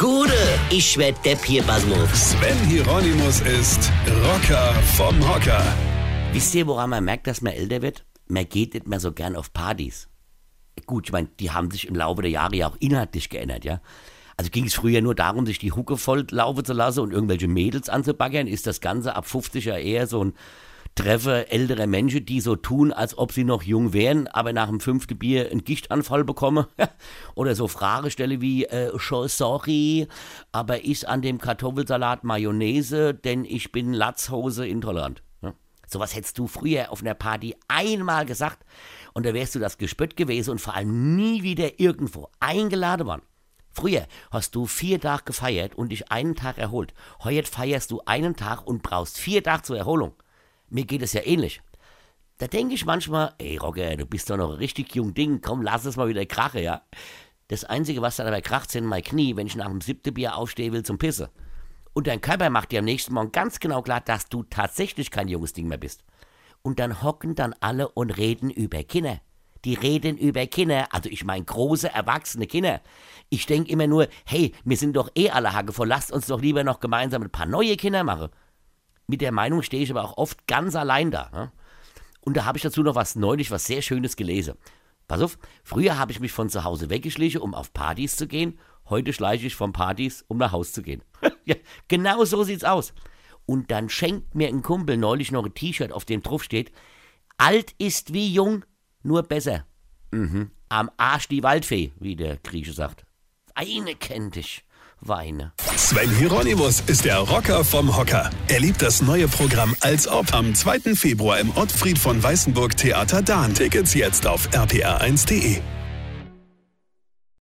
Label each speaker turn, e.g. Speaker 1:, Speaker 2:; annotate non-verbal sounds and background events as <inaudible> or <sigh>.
Speaker 1: Gude, ich werd Depp hier, Basmus.
Speaker 2: Sven Hieronymus ist Rocker vom Hocker.
Speaker 3: Wisst ihr, woran man merkt, dass man älter wird? Man geht nicht mehr so gern auf Partys. Gut, ich meine, die haben sich im Laufe der Jahre ja auch inhaltlich geändert, ja. Also ging es früher nur darum, sich die Hucke voll laufen zu lassen und irgendwelche Mädels anzubaggern, ist das Ganze ab 50 ja eher so ein Treffer älterer Menschen, die so tun, als ob sie noch jung wären, aber nach dem fünften Bier einen Gichtanfall bekommen. <laughs> Oder so Fragestelle wie, äh, sorry, aber ist an dem Kartoffelsalat Mayonnaise, denn ich bin Latzhose intolerant. Ja? Sowas hättest du früher auf einer Party einmal gesagt und da wärst du das Gespött gewesen und vor allem nie wieder irgendwo eingeladen worden. Früher hast du vier Tage gefeiert und dich einen Tag erholt. Heute feierst du einen Tag und brauchst vier Tage zur Erholung. Mir geht es ja ähnlich. Da denke ich manchmal, ey Roger, du bist doch noch ein richtig jung Ding, komm, lass es mal wieder krachen, ja. Das Einzige, was dann aber kracht, sind meine Knie, wenn ich nach dem siebten Bier aufstehen will zum Pisse. Und dein Körper macht dir am nächsten Morgen ganz genau klar, dass du tatsächlich kein junges Ding mehr bist. Und dann hocken dann alle und reden über Kinder. Die reden über Kinder, also ich meine große, erwachsene Kinder. Ich denke immer nur, hey, wir sind doch eh alle Hacke lasst uns doch lieber noch gemeinsam ein paar neue Kinder machen. Mit der Meinung stehe ich aber auch oft ganz allein da. Ne? Und da habe ich dazu noch was neulich, was sehr Schönes gelesen. Pass auf, früher habe ich mich von zu Hause weggeschlichen, um auf Partys zu gehen. Heute schleiche ich von Partys, um nach Hause zu gehen. <laughs> ja, genau so sieht's aus. Und dann schenkt mir ein Kumpel neulich noch ein T-Shirt, auf dem drauf steht: Alt ist wie jung, nur besser. Mhm. Am Arsch die Waldfee, wie der Grieche sagt. Weine kennt dich. Weine.
Speaker 2: Sven Hieronymus ist der Rocker vom Hocker. Er liebt das neue Programm Als Ob am 2. Februar im Ottfried von Weißenburg Theater Dahn. Tickets jetzt auf rpr1.de.